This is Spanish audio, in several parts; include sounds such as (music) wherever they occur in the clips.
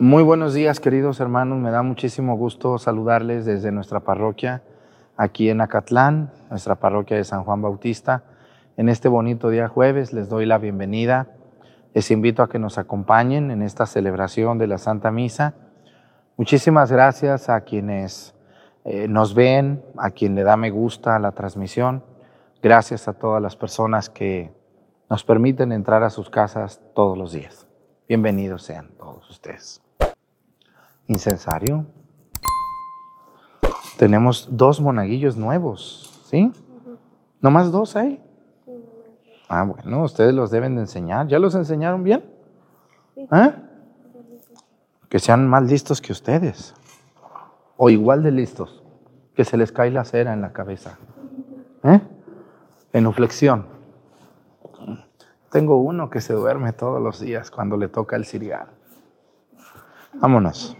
Muy buenos días, queridos hermanos. Me da muchísimo gusto saludarles desde nuestra parroquia aquí en Acatlán, nuestra parroquia de San Juan Bautista. En este bonito día jueves les doy la bienvenida. Les invito a que nos acompañen en esta celebración de la Santa Misa. Muchísimas gracias a quienes eh, nos ven, a quien le da me gusta la transmisión. Gracias a todas las personas que nos permiten entrar a sus casas todos los días. Bienvenidos sean todos ustedes. Incensario. Tenemos dos monaguillos nuevos, ¿sí? ¿No más dos hay? Ah, bueno, ustedes los deben de enseñar. ¿Ya los enseñaron bien? ¿Eh? Que sean más listos que ustedes. O igual de listos. Que se les cae la cera en la cabeza. ¿Eh? flexión. Tengo uno que se duerme todos los días cuando le toca el cirial. Vámonos.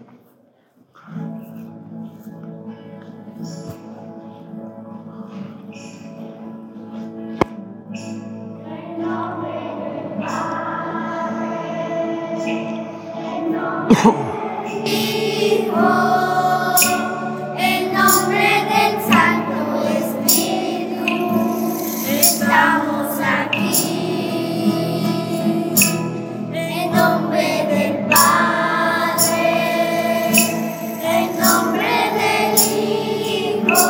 En nombre del Santo Espíritu estamos aquí. En nombre del Padre. En nombre del Hijo.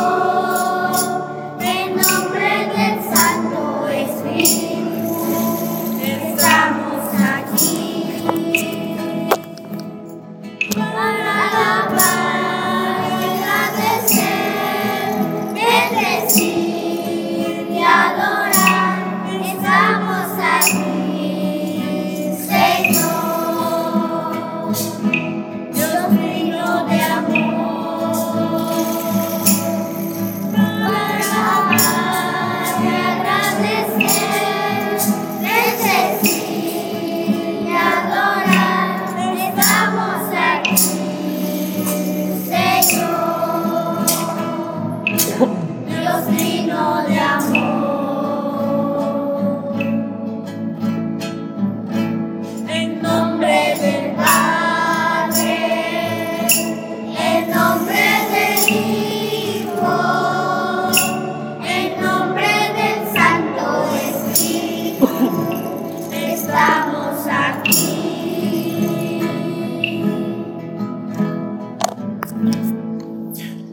En nombre del Santo Espíritu estamos aquí.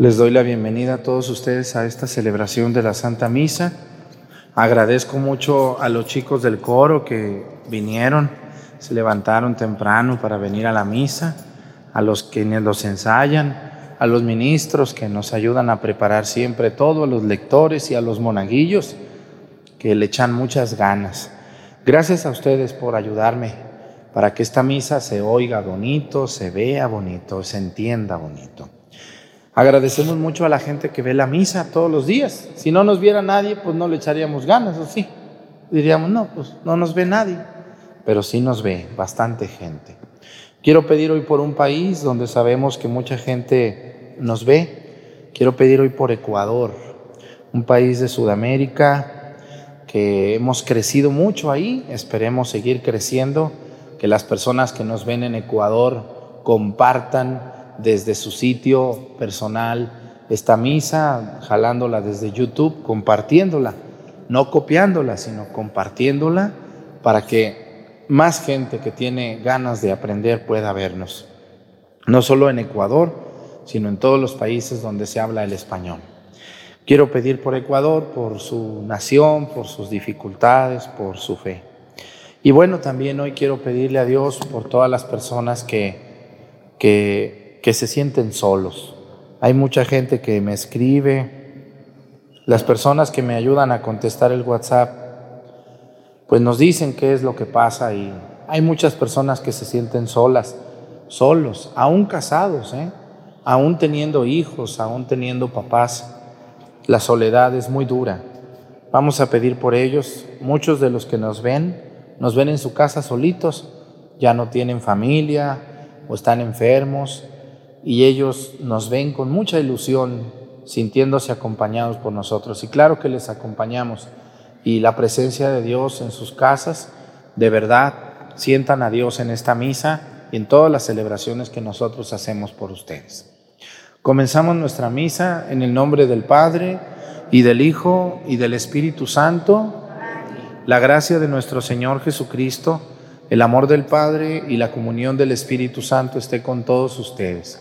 Les doy la bienvenida a todos ustedes a esta celebración de la Santa Misa. Agradezco mucho a los chicos del coro que vinieron, se levantaron temprano para venir a la misa, a los que los ensayan, a los ministros que nos ayudan a preparar siempre todo, a los lectores y a los monaguillos que le echan muchas ganas. Gracias a ustedes por ayudarme para que esta misa se oiga bonito, se vea bonito, se entienda bonito. Agradecemos mucho a la gente que ve la misa todos los días. Si no nos viera nadie, pues no le echaríamos ganas, ¿o sí? Diríamos, no, pues no nos ve nadie. Pero sí nos ve bastante gente. Quiero pedir hoy por un país donde sabemos que mucha gente nos ve. Quiero pedir hoy por Ecuador, un país de Sudamérica que hemos crecido mucho ahí. Esperemos seguir creciendo. Que las personas que nos ven en Ecuador compartan desde su sitio personal esta misa, jalándola desde YouTube, compartiéndola, no copiándola, sino compartiéndola para que más gente que tiene ganas de aprender pueda vernos. No solo en Ecuador, sino en todos los países donde se habla el español. Quiero pedir por Ecuador, por su nación, por sus dificultades, por su fe. Y bueno, también hoy quiero pedirle a Dios por todas las personas que, que que se sienten solos. Hay mucha gente que me escribe, las personas que me ayudan a contestar el WhatsApp, pues nos dicen qué es lo que pasa y hay muchas personas que se sienten solas, solos, aún casados, ¿eh? aún teniendo hijos, aún teniendo papás. La soledad es muy dura. Vamos a pedir por ellos. Muchos de los que nos ven, nos ven en su casa solitos, ya no tienen familia o están enfermos y ellos nos ven con mucha ilusión, sintiéndose acompañados por nosotros. Y claro que les acompañamos. Y la presencia de Dios en sus casas, de verdad, sientan a Dios en esta misa y en todas las celebraciones que nosotros hacemos por ustedes. Comenzamos nuestra misa en el nombre del Padre y del Hijo y del Espíritu Santo. La gracia de nuestro Señor Jesucristo, el amor del Padre y la comunión del Espíritu Santo esté con todos ustedes.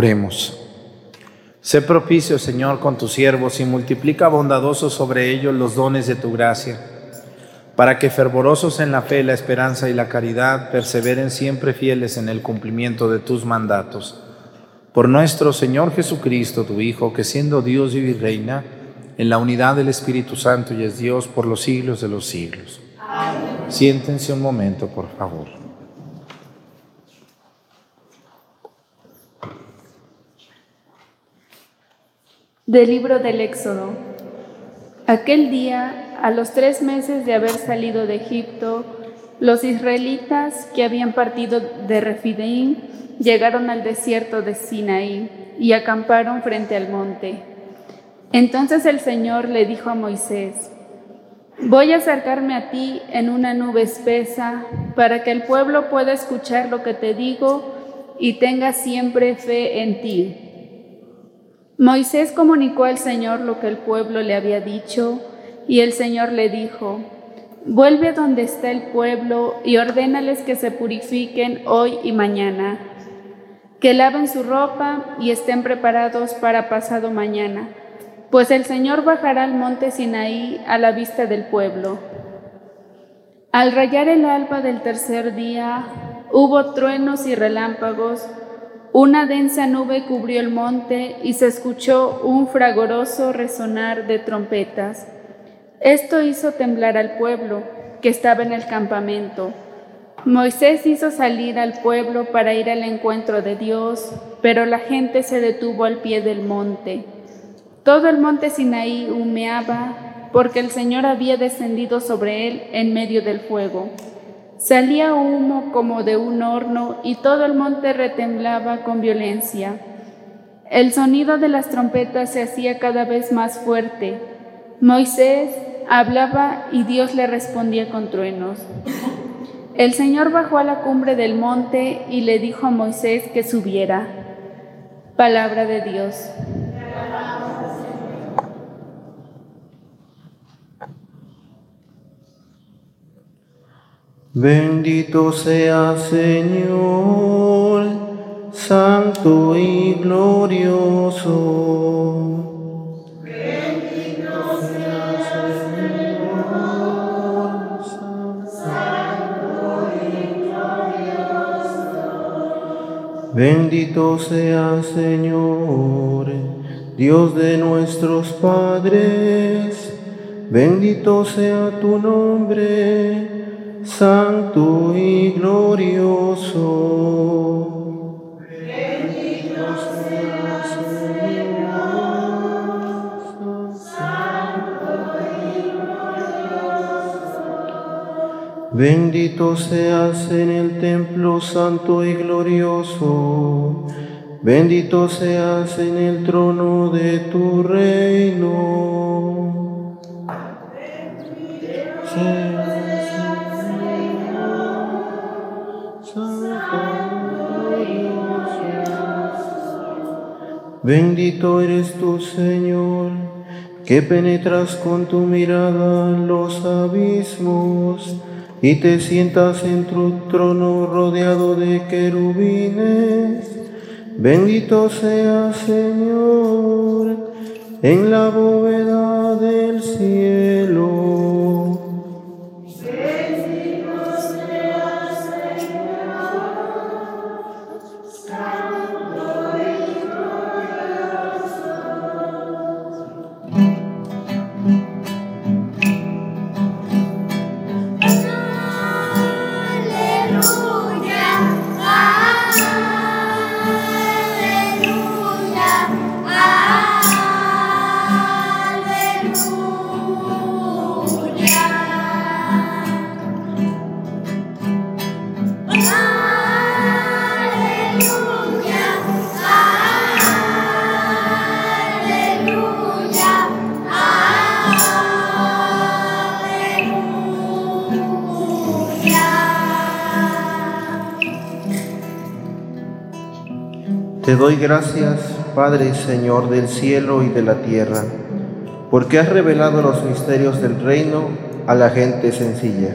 Oremos. Sé propicio, Señor, con tus siervos y multiplica bondadoso sobre ellos los dones de tu gracia, para que fervorosos en la fe, la esperanza y la caridad perseveren siempre fieles en el cumplimiento de tus mandatos. Por nuestro Señor Jesucristo, tu Hijo, que siendo Dios y reina, en la unidad del Espíritu Santo y es Dios por los siglos de los siglos. Siéntense un momento, por favor. Del libro del Éxodo. Aquel día, a los tres meses de haber salido de Egipto, los israelitas que habían partido de Refideim llegaron al desierto de Sinaí y acamparon frente al monte. Entonces el Señor le dijo a Moisés, Voy a acercarme a ti en una nube espesa para que el pueblo pueda escuchar lo que te digo y tenga siempre fe en ti. Moisés comunicó al Señor lo que el pueblo le había dicho, y el Señor le dijo, Vuelve donde está el pueblo y ordénales que se purifiquen hoy y mañana, que laven su ropa y estén preparados para pasado mañana, pues el Señor bajará al monte Sinaí a la vista del pueblo. Al rayar el alba del tercer día, hubo truenos y relámpagos, una densa nube cubrió el monte y se escuchó un fragoroso resonar de trompetas. Esto hizo temblar al pueblo que estaba en el campamento. Moisés hizo salir al pueblo para ir al encuentro de Dios, pero la gente se detuvo al pie del monte. Todo el monte Sinaí humeaba porque el Señor había descendido sobre él en medio del fuego. Salía humo como de un horno y todo el monte retemblaba con violencia. El sonido de las trompetas se hacía cada vez más fuerte. Moisés hablaba y Dios le respondía con truenos. El Señor bajó a la cumbre del monte y le dijo a Moisés que subiera. Palabra de Dios. Bendito sea Señor, santo y glorioso. Bendito sea Señor, santo y glorioso. Bendito sea Señor, Dios de nuestros padres, bendito sea tu nombre santo y glorioso. Bendito sea Señor, santo y. Bendito seas en el templo santo y glorioso. Bendito seas en el trono de tu reino. Señor. Bendito eres tú, Señor, que penetras con tu mirada los abismos y te sientas en tu trono rodeado de querubines. Bendito sea, Señor, en la bóveda del cielo. Padre Señor del cielo y de la tierra, porque has revelado los misterios del reino a la gente sencilla.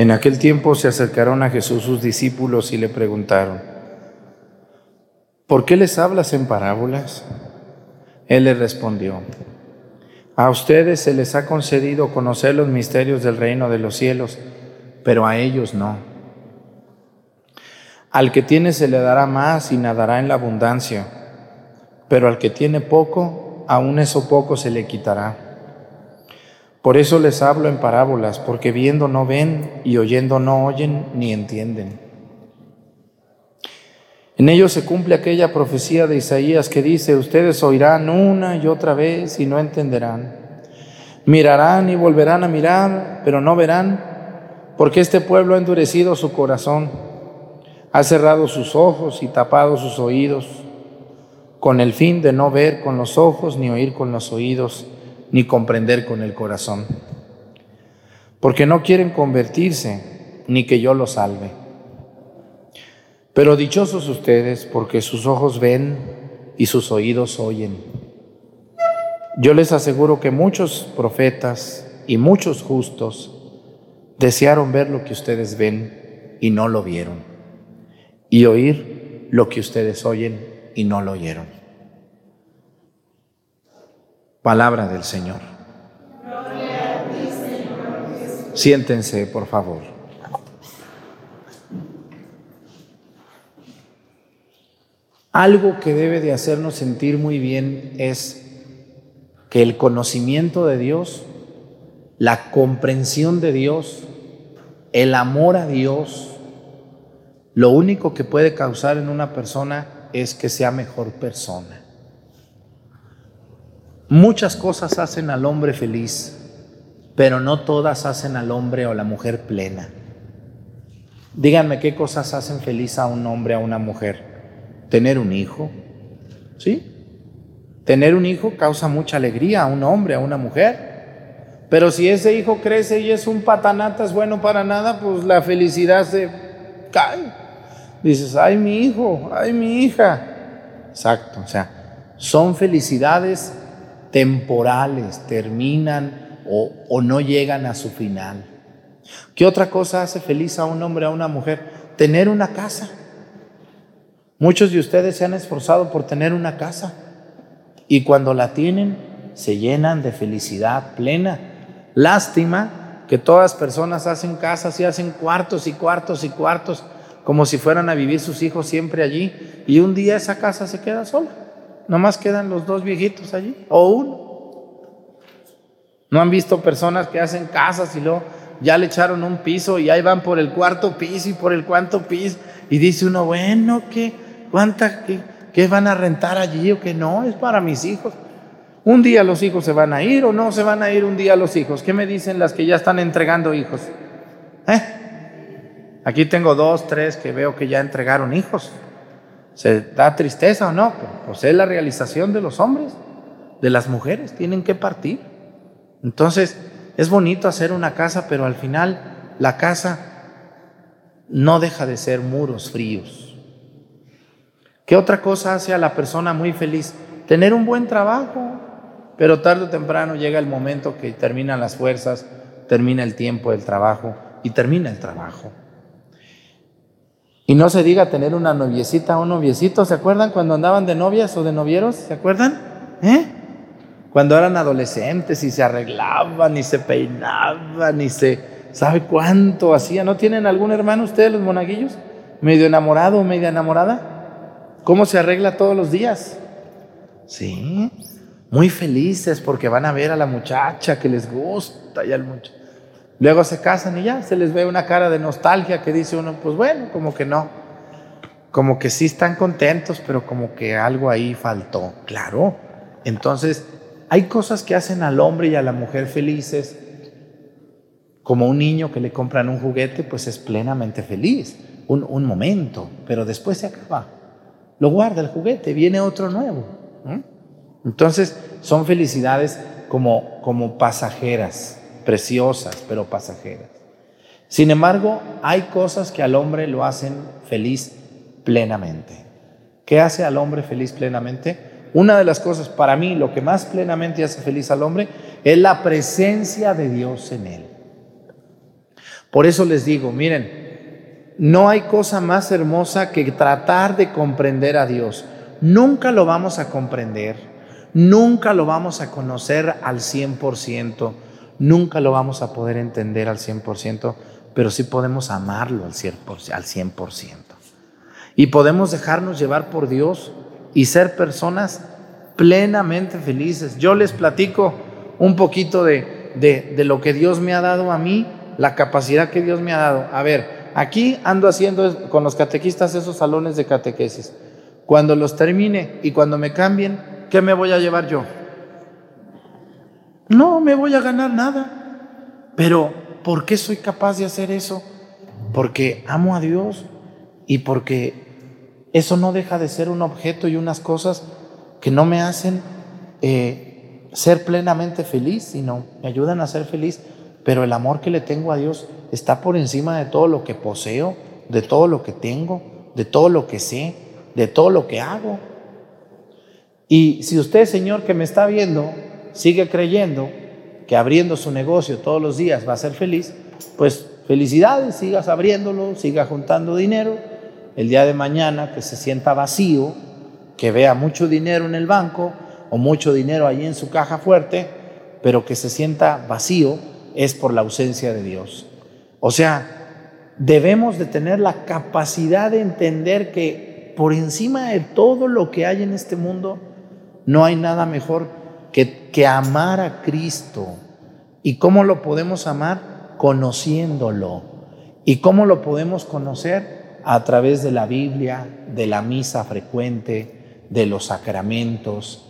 En aquel tiempo se acercaron a Jesús sus discípulos y le preguntaron, ¿por qué les hablas en parábolas? Él les respondió, a ustedes se les ha concedido conocer los misterios del reino de los cielos, pero a ellos no. Al que tiene se le dará más y nadará en la abundancia, pero al que tiene poco, aún eso poco se le quitará. Por eso les hablo en parábolas, porque viendo no ven y oyendo no oyen ni entienden. En ellos se cumple aquella profecía de Isaías que dice, ustedes oirán una y otra vez y no entenderán. Mirarán y volverán a mirar, pero no verán, porque este pueblo ha endurecido su corazón, ha cerrado sus ojos y tapado sus oídos, con el fin de no ver con los ojos ni oír con los oídos ni comprender con el corazón, porque no quieren convertirse ni que yo los salve. Pero dichosos ustedes porque sus ojos ven y sus oídos oyen. Yo les aseguro que muchos profetas y muchos justos desearon ver lo que ustedes ven y no lo vieron, y oír lo que ustedes oyen y no lo oyeron. Palabra del Señor. Siéntense, por favor. Algo que debe de hacernos sentir muy bien es que el conocimiento de Dios, la comprensión de Dios, el amor a Dios, lo único que puede causar en una persona es que sea mejor persona. Muchas cosas hacen al hombre feliz, pero no todas hacen al hombre o la mujer plena. Díganme qué cosas hacen feliz a un hombre, a una mujer. Tener un hijo, ¿sí? Tener un hijo causa mucha alegría a un hombre, a una mujer. Pero si ese hijo crece y es un patanatas bueno para nada, pues la felicidad se cae. Dices, ay mi hijo, ay mi hija. Exacto, o sea, son felicidades temporales, terminan o, no llegan a su final. ¿Qué otra cosa hace feliz a un hombre, a una mujer? Tener una casa. Muchos de ustedes se han esforzado por tener una casa y cuando la tienen se llenan de felicidad plena. Lástima que todas personas hacen casas y hacen cuartos y cuartos y cuartos como si fueran a vivir sus hijos siempre allí y un día esa casa se queda sola. Nomás quedan los dos viejitos allí o uno. ¿No han visto personas que hacen casas y luego ya le echaron un piso y ahí van por el cuarto piso y por el cuarto piso y dice uno, bueno, ¿qué? ¿Cuánta? Qué, ¿Qué van a rentar allí o qué no? Es para mis hijos. Un día los hijos se van a ir o no se van a ir un día los hijos. ¿Qué me dicen las que ya están entregando hijos? ¿Eh? Aquí tengo dos, tres que veo que ya entregaron hijos. ¿Se da tristeza o no? Pues es la realización de los hombres, de las mujeres, tienen que partir. Entonces, es bonito hacer una casa, pero al final la casa no deja de ser muros fríos. ¿Qué otra cosa hace a la persona muy feliz? Tener un buen trabajo, pero tarde o temprano llega el momento que terminan las fuerzas, termina el tiempo del trabajo y termina el trabajo. Y no se diga tener una noviecita o un noviecito, ¿se acuerdan cuando andaban de novias o de novieros? ¿Se acuerdan? ¿Eh? Cuando eran adolescentes y se arreglaban y se peinaban y se... ¿Sabe cuánto hacían? ¿No tienen algún hermano ustedes, los monaguillos? ¿Medio enamorado o media enamorada? ¿Cómo se arregla todos los días? Sí, muy felices porque van a ver a la muchacha que les gusta y al muchacho. Luego se casan y ya se les ve una cara de nostalgia que dice uno, pues bueno, como que no. Como que sí están contentos, pero como que algo ahí faltó. Claro. Entonces, hay cosas que hacen al hombre y a la mujer felices. Como un niño que le compran un juguete, pues es plenamente feliz. Un, un momento, pero después se acaba. Lo guarda el juguete, viene otro nuevo. Entonces, son felicidades como, como pasajeras, preciosas, pero pasajeras. Sin embargo, hay cosas que al hombre lo hacen feliz plenamente. ¿Qué hace al hombre feliz plenamente? Una de las cosas, para mí, lo que más plenamente hace feliz al hombre es la presencia de Dios en él. Por eso les digo, miren, no hay cosa más hermosa que tratar de comprender a Dios. Nunca lo vamos a comprender, nunca lo vamos a conocer al 100%, nunca lo vamos a poder entender al 100%, pero sí podemos amarlo al 100%. Y podemos dejarnos llevar por Dios y ser personas plenamente felices. Yo les platico un poquito de, de, lo que Dios me ha dado a mí, la capacidad que Dios me ha dado. A ver, aquí ando haciendo con los catequistas esos salones de catequesis. Cuando los termine y cuando me cambien, ¿qué me voy a llevar yo? No me voy a ganar nada. Pero, ¿por qué soy capaz de hacer eso? Porque amo a Dios y porque eso no deja de ser un objeto y unas cosas que no me hacen eh, ser plenamente feliz, sino me ayudan a ser feliz. Pero el amor que le tengo a Dios está por encima de todo lo que poseo, de todo lo que tengo, de todo lo que sé de todo lo que hago. Y si usted, Señor, que me está viendo, sigue creyendo que abriendo su negocio todos los días va a ser feliz, pues felicidades, sigas abriéndolo, siga juntando dinero. El día de mañana que se sienta vacío, que vea mucho dinero en el banco o mucho dinero allí en su caja fuerte, pero que se sienta vacío, es por la ausencia de Dios. O sea, debemos de tener la capacidad de entender que por encima de todo lo que hay en este mundo, no hay nada mejor que, que amar a Cristo. ¿Y cómo lo podemos amar? Conociéndolo. ¿Y cómo lo podemos conocer? A través de la Biblia, de la misa frecuente, de los sacramentos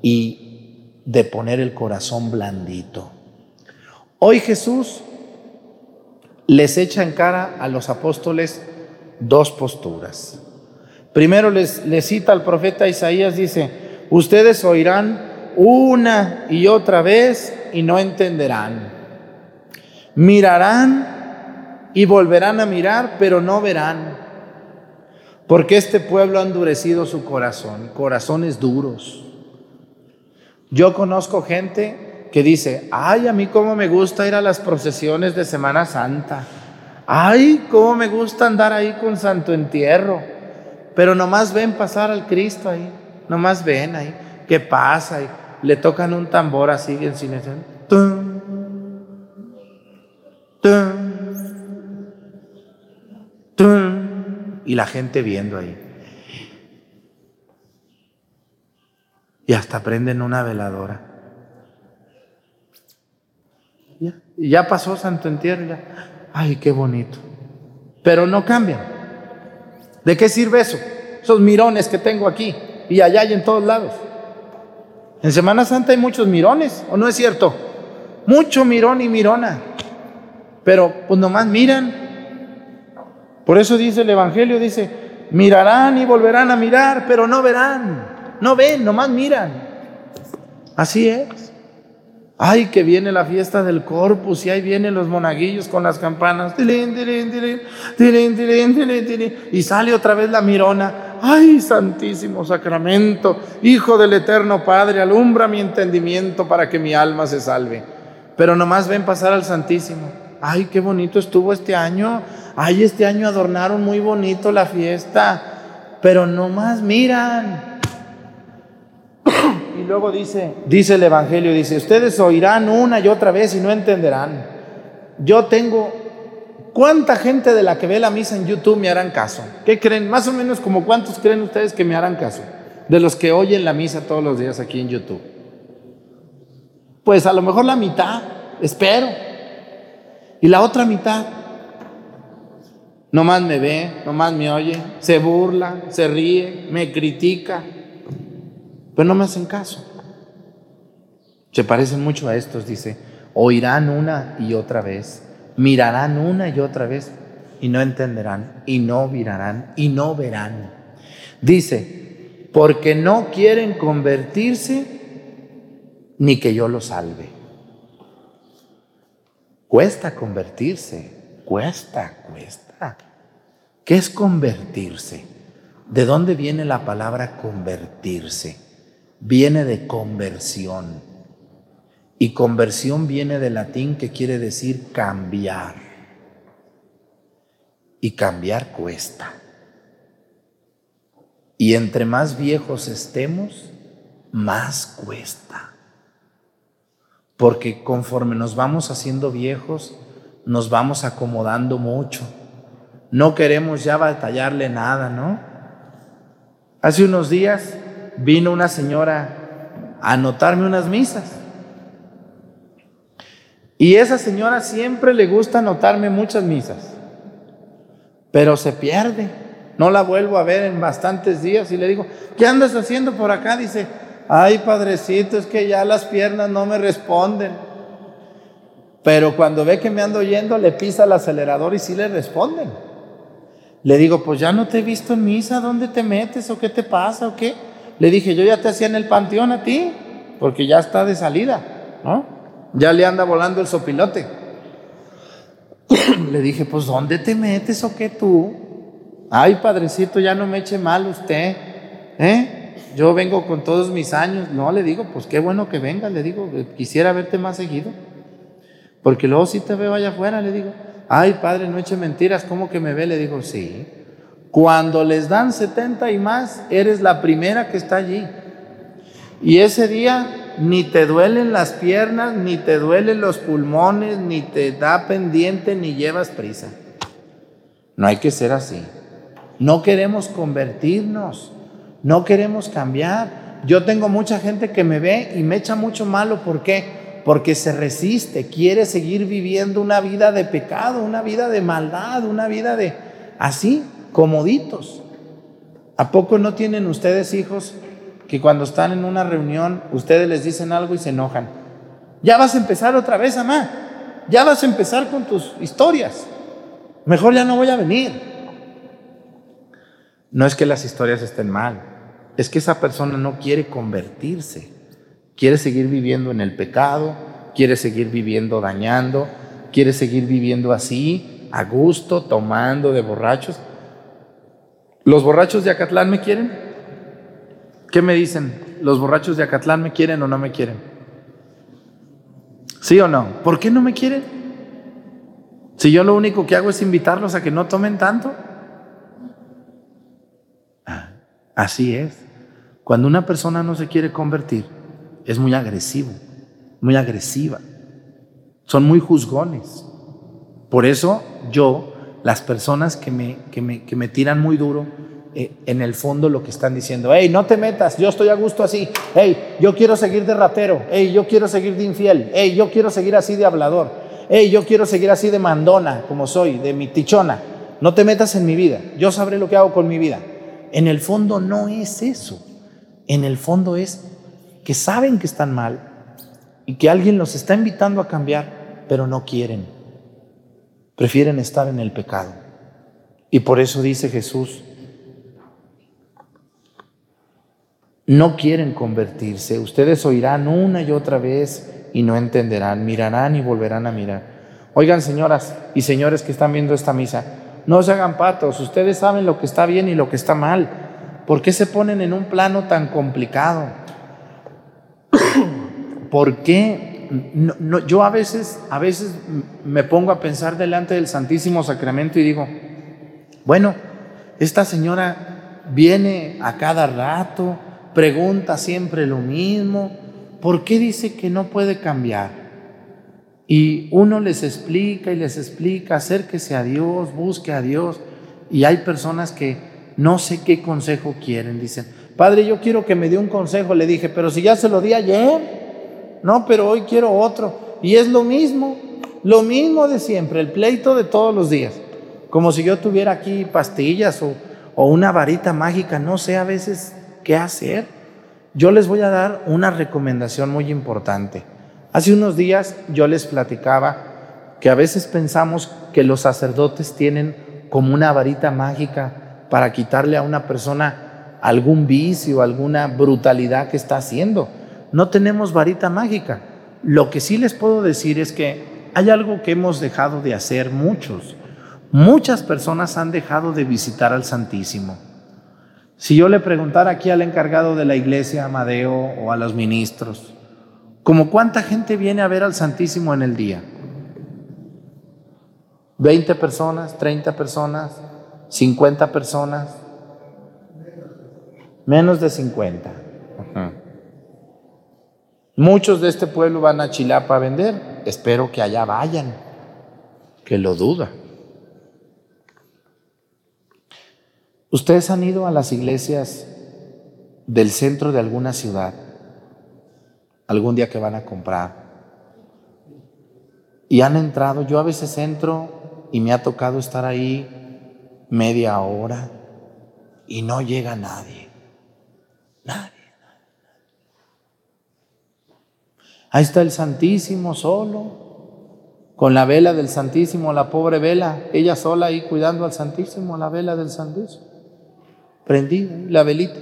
y de poner el corazón blandito. Hoy Jesús les echa en cara a los apóstoles dos posturas. Primero les, cita al profeta Isaías, dice, ustedes oirán una y otra vez y no entenderán. Mirarán y volverán a mirar, pero no verán. Porque este pueblo ha endurecido su corazón, corazones duros. Yo conozco gente que dice, ay, a mí cómo me gusta ir a las procesiones de Semana Santa. Ay, cómo me gusta andar ahí con Santo Entierro. Pero nomás ven pasar al Cristo ahí, nomás ven ahí, ¿qué pasa? Y le tocan un tambor así en silencio. ¡Tum! Y la gente viendo ahí. Y hasta prenden una veladora. Ya, ya pasó Santo Entierro. Ay, qué bonito. Pero no cambian. ¿De qué sirve eso? Esos mirones que tengo aquí y allá y en todos lados. En Semana Santa hay muchos mirones, ¿o no es cierto? Mucho mirón y mirona. Pero pues nomás miran. Por eso dice el Evangelio, dice, mirarán y volverán a mirar, pero no verán. No ven, nomás miran. Así es. Ay, que viene la fiesta del Corpus y ahí vienen los monaguillos con las campanas. Y sale otra vez la mirona. Ay, Santísimo Sacramento, Hijo del Eterno Padre, alumbra mi entendimiento para que mi alma se salve. Pero nomás ven pasar al Santísimo. Ay, qué bonito estuvo este año. Ay, este año adornaron muy bonito la fiesta. Pero nomás miran. (coughs) Y luego dice, dice el Evangelio, dice, ustedes oirán una y otra vez y no entenderán. Yo tengo, ¿cuánta gente de la que ve la misa en YouTube me harán caso? ¿Qué creen? Más o menos como cuántos creen ustedes que me harán caso? De los que oyen la misa todos los días aquí en YouTube. Pues a lo mejor la mitad, espero. Y la otra mitad, nomás me ve, nomás me oye, se burla, se ríe, me critica pero no me hacen caso. Se parecen mucho a estos, dice, oirán una y otra vez, mirarán una y otra vez y no entenderán y no mirarán y no verán. Dice, porque no quieren convertirse ni que yo los salve. Cuesta convertirse, cuesta, cuesta. ¿Qué es convertirse? ¿De dónde viene la palabra convertirse? viene de conversión. Y conversión viene del latín que quiere decir cambiar. Y cambiar cuesta. Y entre más viejos estemos, más cuesta. Porque conforme nos vamos haciendo viejos, nos vamos acomodando mucho. No queremos ya batallarle nada, ¿no? Hace unos días vino una señora a anotarme unas misas. Y esa señora siempre le gusta anotarme muchas misas, pero se pierde. No la vuelvo a ver en bastantes días y le digo, ¿qué andas haciendo por acá? Dice, ay padrecito, es que ya las piernas no me responden. Pero cuando ve que me ando yendo, le pisa el acelerador y sí le responden. Le digo, pues ya no te he visto en misa, ¿dónde te metes o qué te pasa o qué? Le dije, yo ya te hacía en el panteón a ti, porque ya está de salida, ¿no? Ya le anda volando el sopilote. (clears throat) le dije, pues ¿dónde te metes o qué tú? Ay, padrecito, ya no me eche mal usted, ¿eh? Yo vengo con todos mis años. No, le digo, pues qué bueno que venga, le digo, quisiera verte más seguido. Porque luego si te veo allá afuera, le digo, ay, padre, no eche mentiras, ¿cómo que me ve? Le digo, sí. Cuando les dan 70 y más, eres la primera que está allí. Y ese día ni te duelen las piernas, ni te duelen los pulmones, ni te da pendiente, ni llevas prisa. No hay que ser así. No queremos convertirnos, no queremos cambiar. Yo tengo mucha gente que me ve y me echa mucho malo. ¿Por qué? Porque se resiste, quiere seguir viviendo una vida de pecado, una vida de maldad, una vida de así comoditos. ¿A poco no tienen ustedes hijos que cuando están en una reunión ustedes les dicen algo y se enojan? Ya vas a empezar otra vez, mamá. Ya vas a empezar con tus historias. Mejor ya no voy a venir. No es que las historias estén mal, es que esa persona no quiere convertirse. Quiere seguir viviendo en el pecado, quiere seguir viviendo dañando, quiere seguir viviendo así, a gusto, tomando de borrachos. ¿Los borrachos de Acatlán me quieren? ¿Qué me dicen? ¿Los borrachos de Acatlán me quieren o no me quieren? ¿Sí o no? ¿Por qué no me quieren? Si yo lo único que hago es invitarlos a que no tomen tanto. Ah, así es. Cuando una persona no se quiere convertir, es muy agresivo, muy agresiva. Son muy juzgones. Por eso yo las personas que me, que me, que me tiran muy duro, eh, en el fondo lo que están diciendo, hey, no te metas, yo estoy a gusto así, hey, yo quiero seguir de ratero, hey, yo quiero seguir de infiel, hey, yo quiero seguir así de hablador, hey, yo quiero seguir así de mandona, como soy, de mi tichona, no te metas en mi vida, yo sabré lo que hago con mi vida. En el fondo no es eso, en el fondo es que saben que están mal y que alguien los está invitando a cambiar, pero no quieren, prefieren estar en el pecado. Y por eso dice Jesús, no quieren convertirse. Ustedes oirán una y otra vez y no entenderán, mirarán y volverán a mirar. Oigan, señoras y señores que están viendo esta misa, no se hagan patos, ustedes saben lo que está bien y lo que está mal. ¿Por qué se ponen en un plano tan complicado? (coughs) ¿Por qué? yo a veces, a veces me pongo a pensar delante del Santísimo Sacramento y digo, bueno, esta señora viene a cada rato, pregunta siempre lo mismo, ¿por qué dice que no puede cambiar? Y uno les explica y les explica, acérquese a Dios, busque a Dios. Y hay personas que no sé qué consejo quieren, dicen, Padre, yo quiero que me dé un consejo. Le dije, pero si ya se lo di ayer, no, pero hoy quiero otro. Y es lo mismo, lo mismo de siempre, el pleito de todos los días. Como si yo tuviera aquí pastillas o, o una varita mágica, no sé a veces qué hacer. Yo les voy a dar una recomendación muy importante. Hace unos días yo les platicaba que a veces pensamos que los sacerdotes tienen como una varita mágica para quitarle a una persona algún vicio, alguna brutalidad que está haciendo. No tenemos varita mágica. Lo que sí les puedo decir es que hay algo que hemos dejado de hacer muchos. Muchas personas han dejado de visitar al Santísimo. Si yo le preguntara aquí al encargado de la iglesia, Amadeo, o a los ministros, ¿como cuánta gente viene a ver al Santísimo en el día? ¿20 personas? ¿30 personas? ¿50 personas? Menos de 50. Muchos de este pueblo van a Chilapa a vender. Espero que allá vayan, que lo duda. Ustedes han ido a las iglesias del centro de alguna ciudad, algún día que van a comprar, y han entrado, yo a veces entro y me ha tocado estar ahí media hora y no llega nadie, nadie. Ahí está el Santísimo solo, con la vela del Santísimo, la pobre vela, ella sola ahí cuidando al Santísimo, la vela del Santísimo prendida, la velita.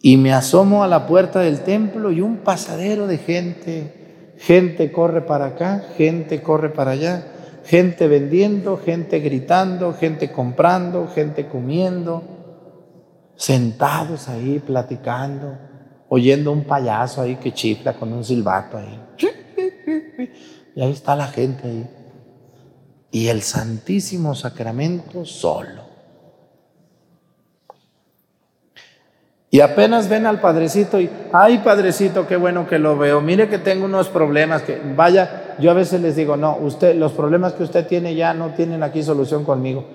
Y me asomo a la puerta del templo y un pasadero de gente. Gente corre para acá, gente corre para allá, gente vendiendo, gente gritando, gente comprando, gente comiendo, sentados ahí platicando, oyendo un payaso ahí que chifla con un silbato ahí. (laughs) Y ahí está la gente ahí y el Santísimo Sacramento solo. Y apenas ven al padrecito y, ay padrecito, qué bueno que lo veo, mire que tengo unos problemas, que vaya, yo a veces les digo, no, usted, los problemas que usted tiene ya no tienen aquí solución conmigo.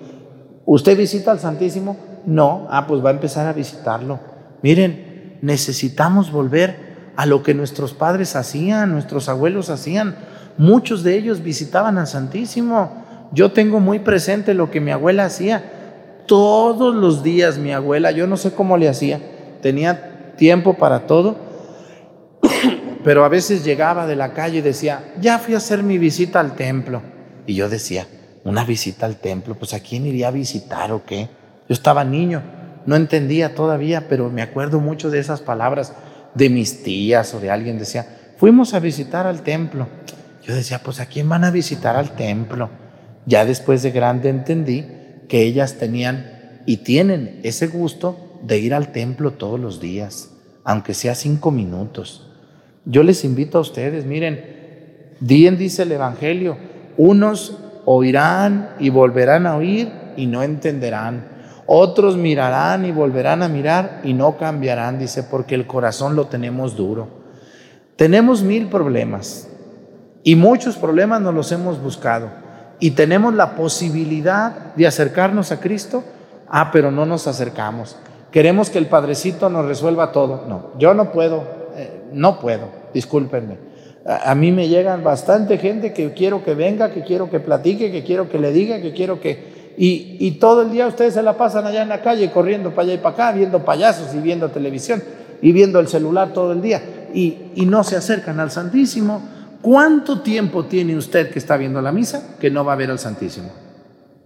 ¿Usted visita al Santísimo? No, ah, pues va a empezar a visitarlo. Miren, necesitamos volver a lo que nuestros padres hacían, nuestros abuelos hacían. Muchos de ellos visitaban al Santísimo. Yo tengo muy presente lo que mi abuela hacía. Todos los días mi abuela, yo no sé cómo le hacía, tenía tiempo para todo, (coughs) pero a veces llegaba de la calle y decía, ya fui a hacer mi visita al templo. Y yo decía, una visita al templo, pues a quién iría a visitar o qué. Yo estaba niño, no entendía todavía, pero me acuerdo mucho de esas palabras de mis tías o de alguien decía, fuimos a visitar al templo. Yo decía, pues a quién van a visitar al templo. Ya después de grande entendí que ellas tenían y tienen ese gusto de ir al templo todos los días, aunque sea cinco minutos. Yo les invito a ustedes, miren, bien dice el Evangelio, unos oirán y volverán a oír y no entenderán. Otros mirarán y volverán a mirar y no cambiarán, dice, porque el corazón lo tenemos duro. Tenemos mil problemas, Y muchos problemas nos los hemos buscado. Y tenemos la posibilidad de acercarnos a Cristo. Ah, pero no nos acercamos. Queremos que el Padrecito nos resuelva todo. No, yo no puedo, eh, no puedo, discúlpenme. A, mí me llegan bastante gente que quiero que venga, que quiero que platique, que quiero que le diga, que quiero que... Y, y todo el día ustedes se la pasan allá en la calle corriendo para allá y para acá, viendo payasos y viendo televisión y viendo el celular todo el día y, y no se acercan al Santísimo. ¿Cuánto tiempo tiene usted que está viendo la misa que no va a ver al Santísimo?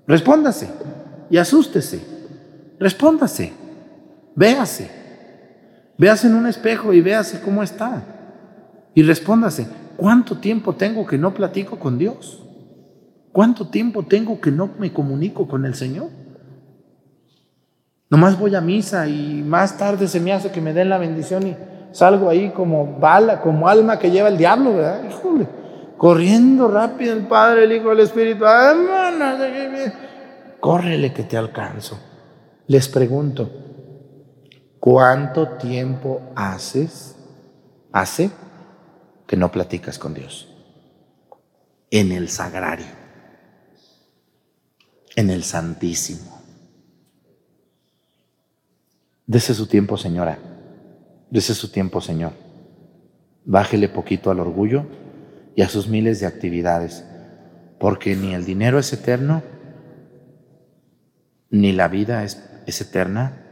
Respóndase y asústese. Respóndase. Véase. Véase en un espejo y véase cómo está. Y respóndase, ¿cuánto tiempo tengo que no platico con Dios? ¿Cuánto tiempo tengo que no me comunico con el Señor? Nomás voy a misa y más tarde se me hace que me den la bendición y salgo ahí como bala, como alma que lleva el diablo, ¿verdad? Híjole, corriendo rápido el Padre, el Hijo, el Espíritu. Córrele que te alcanzo. Les pregunto, ¿cuánto tiempo haces, hace que no platicas con Dios? En el sagrario, en el santísimo. Dese su tiempo, señora. Dese su tiempo, Señor. Bájele poquito al orgullo y a sus miles de actividades, porque ni el dinero es eterno, ni la vida es, es eterna,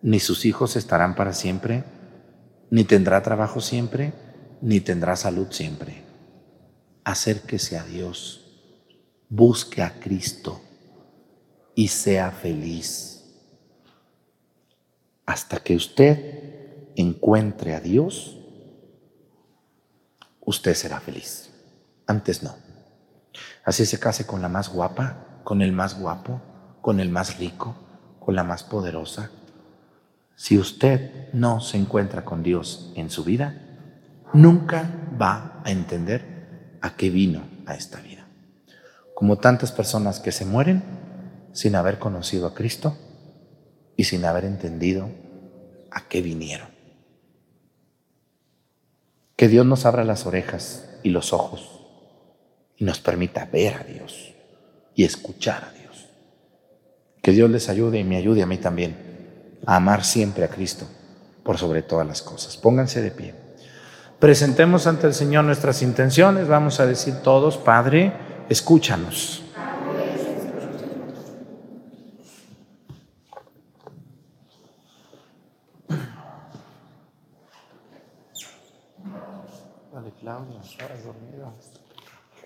ni sus hijos estarán para siempre, ni tendrá trabajo siempre, ni tendrá salud siempre. Acérquese a Dios, busque a Cristo y sea feliz. Hasta que usted encuentre a Dios, usted será feliz. Antes no. Así se case con la más guapa, con el más guapo, con el más rico, con la más poderosa. Si usted no se encuentra con Dios en su vida, nunca va a entender a qué vino a esta vida. Como tantas personas que se mueren sin haber conocido a Cristo y sin haber entendido a qué vinieron. Que Dios nos abra las orejas y los ojos y nos permita ver a Dios y escuchar a Dios. Que Dios les ayude y me ayude a mí también a amar siempre a Cristo por sobre todas las cosas. Pónganse de pie. Presentemos ante el Señor nuestras intenciones. Vamos a decir todos, Padre, escúchanos.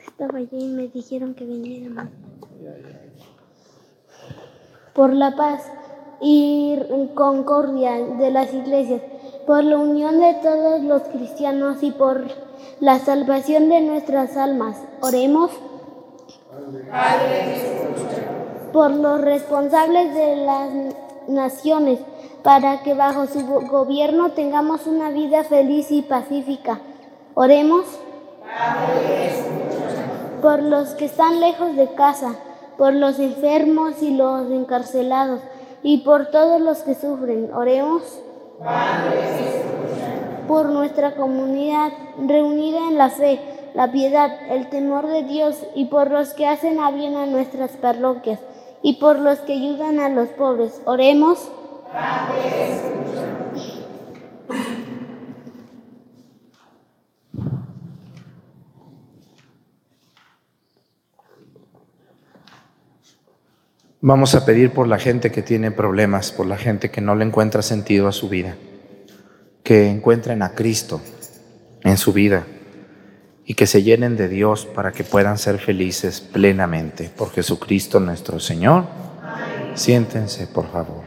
Estaba allí y me dijeron que viniéramos. Por la paz y concordia de las iglesias, por la unión de todos los cristianos y por la salvación de nuestras almas. Oremos. Por los responsables de las naciones, para que bajo su gobierno tengamos una vida feliz y pacífica. Oremos. Por los que están lejos de casa, por los enfermos y los encarcelados, y por todos los que sufren. Oremos. Por nuestra comunidad reunida en la fe, la piedad, el temor de Dios, y por los que hacen a bien a nuestras parroquias, y por los que ayudan a los pobres. Oremos. Vamos a pedir por la gente que tiene problemas, por la gente que no le encuentra sentido a su vida, que encuentren a Cristo en su vida y que se llenen de Dios para que puedan ser felices plenamente por Jesucristo nuestro Señor. Siéntense, por favor.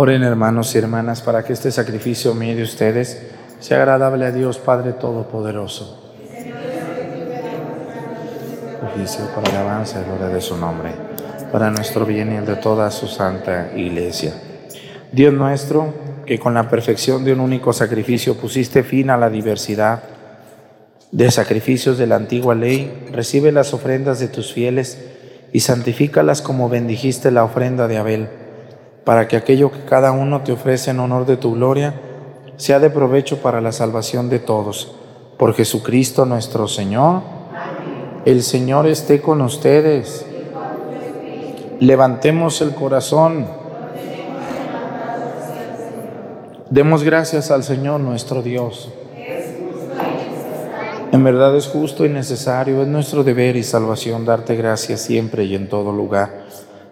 Oren hermanos y hermanas para que este sacrificio mío de ustedes sea agradable a Dios Padre Todopoderoso. Oficio para alabanza y gloria de su nombre, para nuestro bien y el de toda su santa iglesia. Dios nuestro, que con la perfección de un único sacrificio pusiste fin a la diversidad de sacrificios de la antigua ley, recibe las ofrendas de tus fieles y santifícalas como bendijiste la ofrenda de Abel para que aquello que cada uno te ofrece en honor de tu gloria sea de provecho para la salvación de todos. Por Jesucristo nuestro Señor. El Señor esté con ustedes. Levantemos el corazón. Demos gracias al Señor nuestro Dios. En verdad es justo y necesario, es nuestro deber y salvación darte gracias siempre y en todo lugar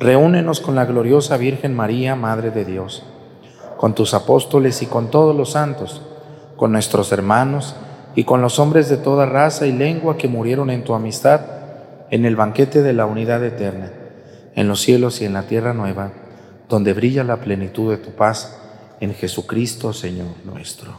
reúnenos con la gloriosa Virgen María, Madre de Dios, con tus apóstoles y con todos los santos, con nuestros hermanos y con los hombres de toda raza y lengua que murieron en tu amistad, en el banquete de la unidad eterna, en los cielos y en la tierra nueva, donde brilla la plenitud de tu paz, en Jesucristo, Señor nuestro.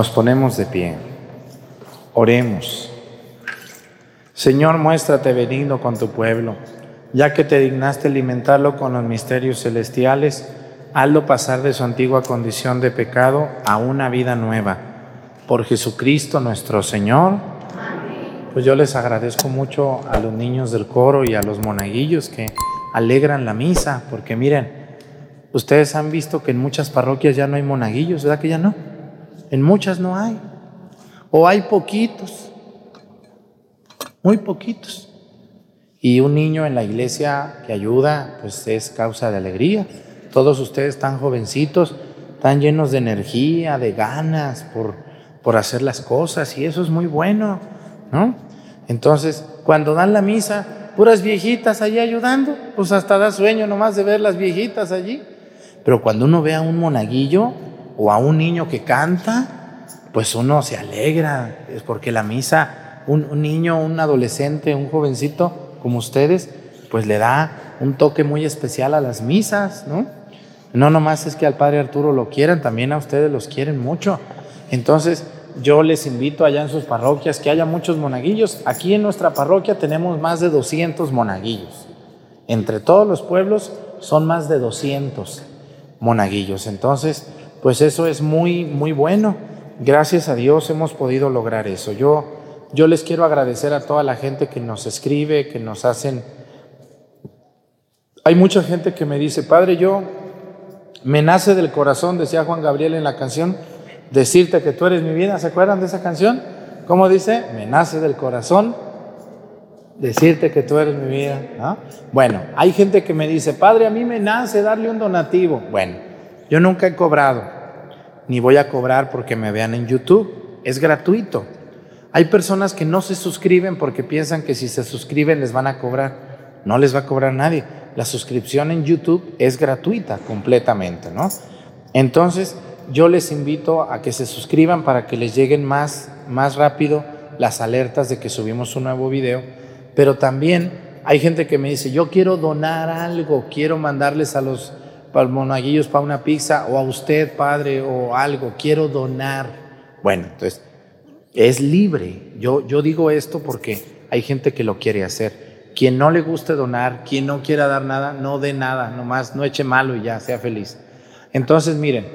Nos ponemos de pie. Oremos. Señor, muéstrate benigno con tu pueblo. Ya que te dignaste alimentarlo con los misterios celestiales, hazlo pasar de su antigua condición de pecado a una vida nueva. Por Jesucristo nuestro Señor. Pues yo les agradezco mucho a los niños del coro y a los monaguillos que alegran la misa, porque miren, ustedes han visto que en muchas parroquias ya no hay monaguillos, ¿verdad que ya no? En muchas no hay. O hay poquitos, muy poquitos. Y un niño en la iglesia que ayuda, pues es causa de alegría. Todos ustedes tan jovencitos, tan llenos de energía, de ganas por, por hacer las cosas, y eso es muy bueno, ¿no? Entonces, cuando dan la misa, puras viejitas allí ayudando, pues hasta da sueño nomás de ver las viejitas allí. Pero cuando uno ve a un monaguillo, o a un niño que canta, pues uno se alegra, es porque la misa, un, niño, un adolescente, un jovencito como ustedes, pues le da un toque muy especial a las misas, ¿no? No nomás es que al Padre Arturo lo quieran, también a ustedes los quieren mucho. Entonces, yo les invito allá en sus parroquias que haya muchos monaguillos. Aquí en nuestra parroquia tenemos más de 200 monaguillos. Entre todos los pueblos son más de 200 monaguillos. Entonces, pues eso es muy, muy bueno. Gracias a Dios hemos podido lograr eso. Yo, yo les quiero agradecer a toda la gente que nos escribe, que nos hacen Hay mucha gente que me dice, Padre, yo me nace del corazón, decía Juan Gabriel en la canción, decirte que tú eres mi vida. ¿Se acuerdan de esa canción? ¿Cómo dice? Me nace del corazón decirte que tú eres mi vida. Bueno, hay gente que me dice, Padre, a mí me nace darle un donativo. Bueno, yo nunca he cobrado, ni voy a cobrar porque me vean en YouTube. Es gratuito. Hay personas que no se suscriben porque piensan que si se suscriben les van a cobrar. No les va a cobrar nadie. La suscripción en YouTube es gratuita completamente, ¿no? Entonces, yo les invito a que se suscriban para que les lleguen más, más rápido las alertas de que subimos un nuevo video. Pero también hay gente que me dice, yo quiero donar algo, quiero mandarles a los monaguillos para una pizza o a usted, padre, o algo, quiero donar. Bueno, entonces, es libre. Yo, yo digo esto porque hay gente que lo quiere hacer. Quien no le guste donar, quien no quiera dar nada, no dé nada, nomás no eche malo y ya, sea feliz. Entonces, miren,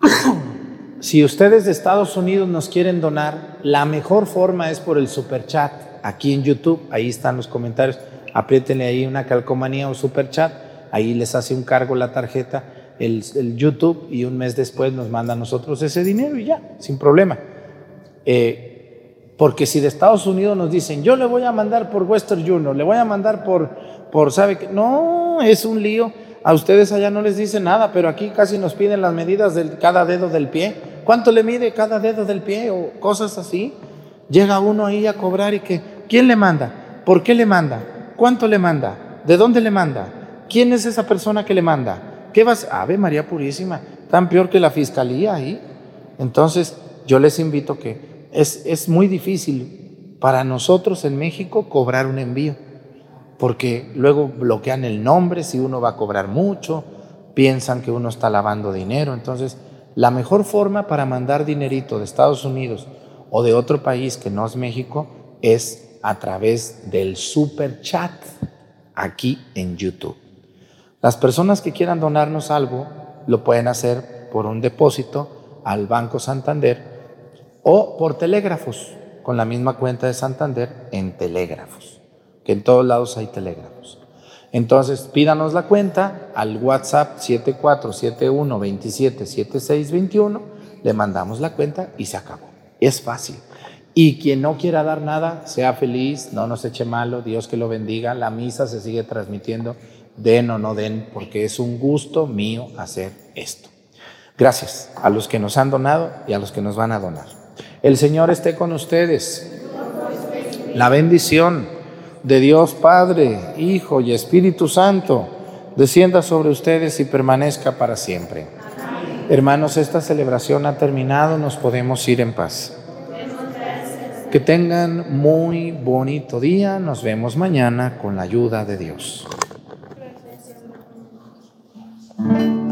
(coughs) si ustedes de Estados Unidos nos quieren donar, la mejor forma es por el super chat aquí en YouTube, ahí están los comentarios, apriétenle ahí una calcomanía o super chat, ahí les hace un cargo la tarjeta, el, YouTube y un mes después nos manda a nosotros ese dinero y ya, sin problema. Eh, porque si de Estados Unidos nos dicen, yo le voy a mandar por Western Junior, le voy a mandar por, por ¿sabe qué? No, es un lío. A ustedes allá no les dicen nada, pero aquí casi nos piden las medidas de cada dedo del pie. ¿Cuánto le mide cada dedo del pie? O cosas así. Llega uno ahí a cobrar y que, ¿quién le manda? ¿Por qué le manda? ¿Cuánto le manda? ¿De dónde le manda? ¿Quién es esa persona que le manda? ¿Qué vas? Ave María Purísima, tan peor que la fiscalía ahí. Entonces, yo les invito que es, muy difícil para nosotros en México cobrar un envío, porque luego bloquean el nombre si uno va a cobrar mucho, piensan que uno está lavando dinero. Entonces, la mejor forma para mandar dinerito de Estados Unidos o de otro país que no es México es a través del super chat aquí en YouTube. Las personas que quieran donarnos algo lo pueden hacer por un depósito al Banco Santander o por telégrafos, con la misma cuenta de Santander en telégrafos, que en todos lados hay telégrafos. Entonces, pídanos la cuenta al WhatsApp 7471277621, le mandamos la cuenta y se acabó. Es fácil. Y quien no quiera dar nada, sea feliz, no nos eche malo, Dios que lo bendiga. La misa se sigue transmitiendo, den o no den, porque es un gusto mío hacer esto. Gracias a los que nos han donado y a los que nos van a donar. El Señor esté con ustedes. La bendición de Dios Padre, Hijo y Espíritu Santo descienda sobre ustedes y permanezca para siempre. Hermanos, esta celebración ha terminado, nos podemos ir en paz. Que tengan muy bonito día, nos vemos mañana con la ayuda de Dios. Thank you.